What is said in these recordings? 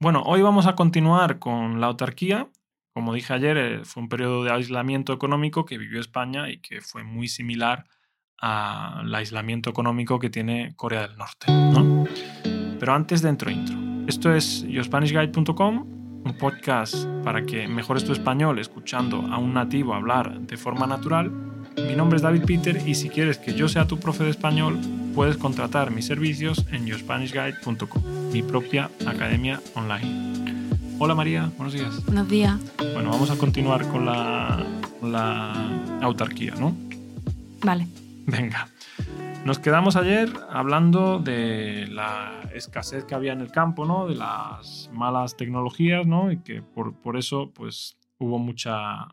Bueno, hoy vamos a continuar con la autarquía. Como dije ayer, eh, fue un periodo de aislamiento económico que vivió España y que fue muy similar al aislamiento económico que tiene Corea del Norte. Pero antes, dentro intro. Esto es yourspanishguide.com, un podcast para que mejores tu español escuchando a un nativo hablar de forma natural. Mi nombre es David Peter y si quieres que yo sea tu profe de español, puedes contratar mis servicios en yourspanishguide.com, mi propia academia online. Hola María, buenos días. Buenos días. Bueno, vamos a continuar con la, la autarquía, ¿no? Vale. Venga. Nos quedamos ayer hablando de la escasez que había en el campo, ¿no? De las malas tecnologías, ¿no? Y que por, por eso, pues, hubo mucha...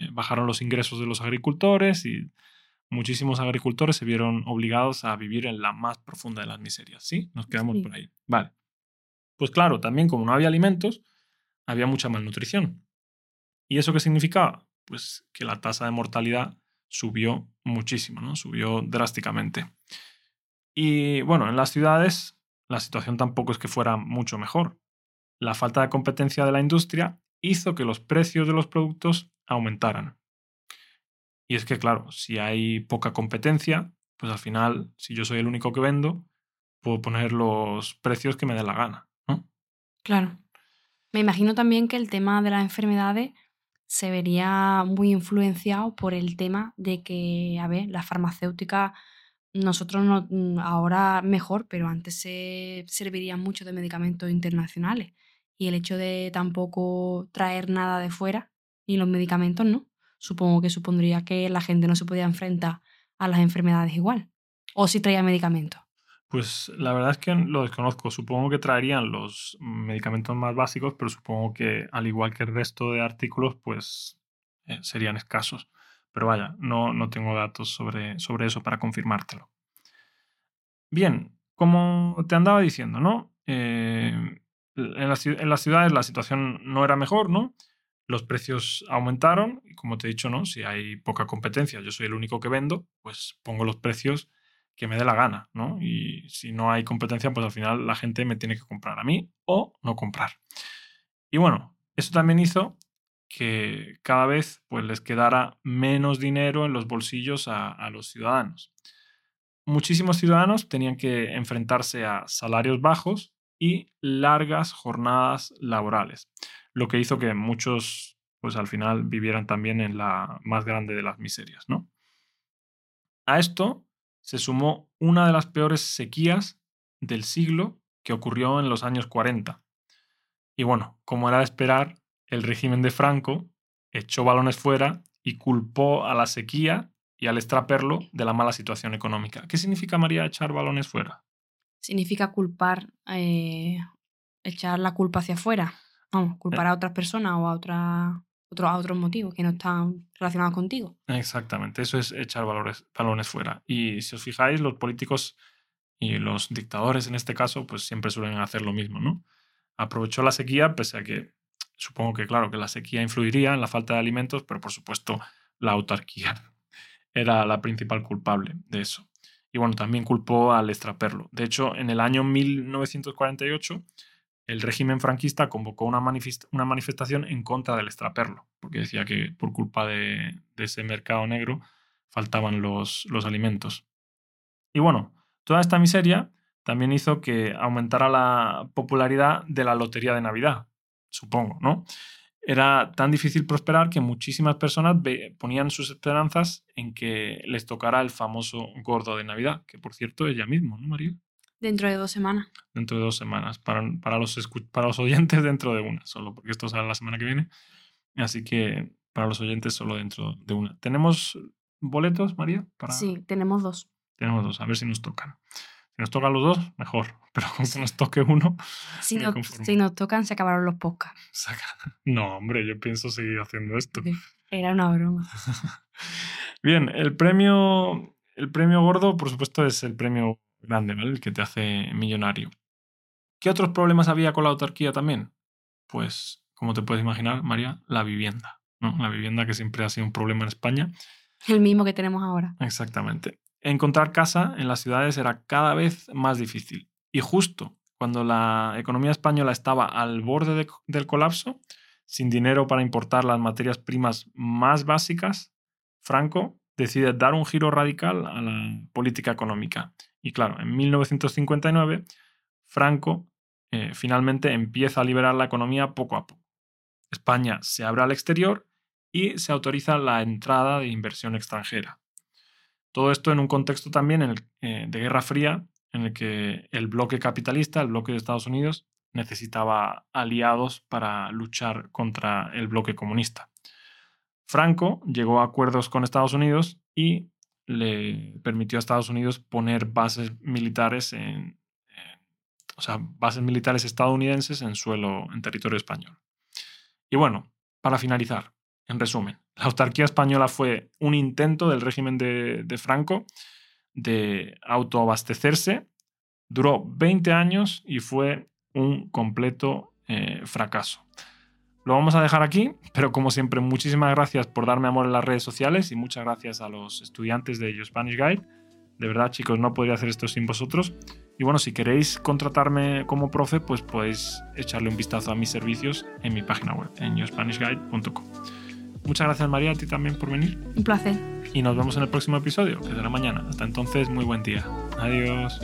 Eh, bajaron los ingresos de los agricultores y muchísimos agricultores se vieron obligados a vivir en la más profunda de las miserias, ¿sí? Nos quedamos por ahí. Vale. Pues claro, también como no había alimentos, había mucha malnutrición. ¿Y eso qué significaba? Pues que la tasa de mortalidad subió muchísimo, ¿no? Subió drásticamente. Y bueno, en las ciudades la situación tampoco es que fuera mucho mejor. La falta de competencia de la industria hizo que los precios de los productos aumentaran. Y es que, claro, si hay poca competencia, pues al final, si yo soy el único que vendo, puedo poner los precios que me dé la gana. Claro. Me imagino también que el tema de las enfermedades se vería muy influenciado por el tema de que, a ver, las farmacéuticas, nosotros no, mm, ahora mejor, pero antes se servirían mucho de medicamentos internacionales. Y el hecho de tampoco traer nada de fuera, y los medicamentos no, supongo que supondría que la gente no se podía enfrentar a las enfermedades igual. O si traía medicamentos. Pues la verdad es que lo desconozco. Supongo que traerían los medicamentos más básicos, pero supongo que al igual que el resto de artículos, pues eh, serían escasos. Pero vaya, no, no tengo datos sobre, sobre eso para confirmártelo. Bien, como te andaba diciendo, ¿no? Eh, en, las, en, las, ciudades la situación no era mejor, ¿no? Los precios aumentaron y como te he dicho, ¿no? Si hay poca competencia, yo soy el único que vendo, pues pongo los precios que me dé la gana, ¿no? Y si no hay competencia, pues al final la gente me tiene que comprar a mí o no comprar. Y bueno, eso también hizo que cada vez pues, les quedara menos dinero en los bolsillos a, a los ciudadanos. Muchísimos ciudadanos tenían que enfrentarse a salarios bajos y largas jornadas laborales, lo que hizo que muchos pues al final vivieran también en la más grande de las miserias, ¿no? A esto se sumó una de las peores sequías del siglo que ocurrió en los años 40. Y bueno, como era de esperar, el régimen de Franco echó balones fuera y culpó a la sequía y al extraperlo de la mala situación económica. ¿Qué significa, María, echar balones fuera? Significa culpar, eh, echar la culpa hacia afuera. Vamos, culpar eh. a otras personas o a otra otro, a otros motivos que no están relacionados contigo. Exactamente, eso es echar valores, balones fuera. Y si os fijáis, los políticos y los dictadores en este caso, pues siempre suelen hacer lo mismo, ¿no? Aprovechó la sequía, pese a que supongo que, claro, que la sequía influiría en la falta de alimentos, pero por supuesto la autarquía era la principal culpable de eso. Y bueno, también culpó al extraperlo. De hecho, en el año 1948 el régimen franquista convocó una, manifestación en contra del extraperlo, porque decía que por culpa de, ese mercado negro faltaban los, los, alimentos. Y bueno, toda esta miseria también hizo que aumentara la popularidad de la lotería de Navidad, supongo, ¿no? Era tan difícil prosperar que muchísimas personas ponían sus esperanzas en que les tocara el famoso gordo de Navidad, que por cierto es ya mismo, ¿no, María? Dentro de dos semanas. Dentro de dos semanas. Para, para, los, para los oyentes dentro de una, solo porque esto sale la semana que viene. Así que para los oyentes solo dentro de una. ¿Tenemos boletos, María? Para... Sí, tenemos dos. Tenemos dos, a ver si nos tocan. Si nos tocan los dos, mejor. Pero con que nos toque uno. Si, no, si nos tocan, se acabaron los podcasts. No, hombre, yo pienso seguir haciendo esto. Era una broma. Bien, el premio, el premio gordo, por supuesto, es el premio grande, ¿vale? El que te hace millonario. ¿Qué otros problemas había con la autarquía también? Pues, como te puedes imaginar, María, la vivienda. ¿no? La vivienda que siempre ha sido un problema en España. El mismo que tenemos ahora. Exactamente. Encontrar casa en las ciudades era cada vez más difícil. Y justo cuando la economía española estaba al borde del colapso, sin dinero para importar las materias primas más básicas, Franco decide dar un giro radical a la política económica. Y claro, en 1959, Franco eh, finalmente empieza a liberar la economía poco a poco. España se abre al exterior y se autoriza la entrada de inversión extranjera. Todo esto en un contexto también eh, de Guerra Fría, en el que el bloque capitalista, el bloque de Estados Unidos, necesitaba aliados para luchar contra el bloque comunista. Franco llegó a acuerdos con Estados Unidos y le permitió a Estados Unidos poner bases militares en, o sea, bases militares estadounidenses en suelo, en territorio español. Y bueno, para finalizar, en resumen, la autarquía española fue un intento del régimen de, Franco de autoabastecerse, duró 20 años y fue un completo eh, fracaso. Lo vamos a dejar aquí, pero como siempre, muchísimas gracias por darme amor en las redes sociales y muchas gracias a los estudiantes de Your Spanish Guide. De verdad, chicos, no podría hacer esto sin vosotros. Y bueno, si queréis contratarme como profe, pues podéis echarle un vistazo a mis servicios en mi página web, en yourspanishguide.com. Muchas gracias María, a ti también por venir. Un placer. Y nos vemos en el próximo episodio, que será mañana. Hasta entonces, muy buen día. Adiós.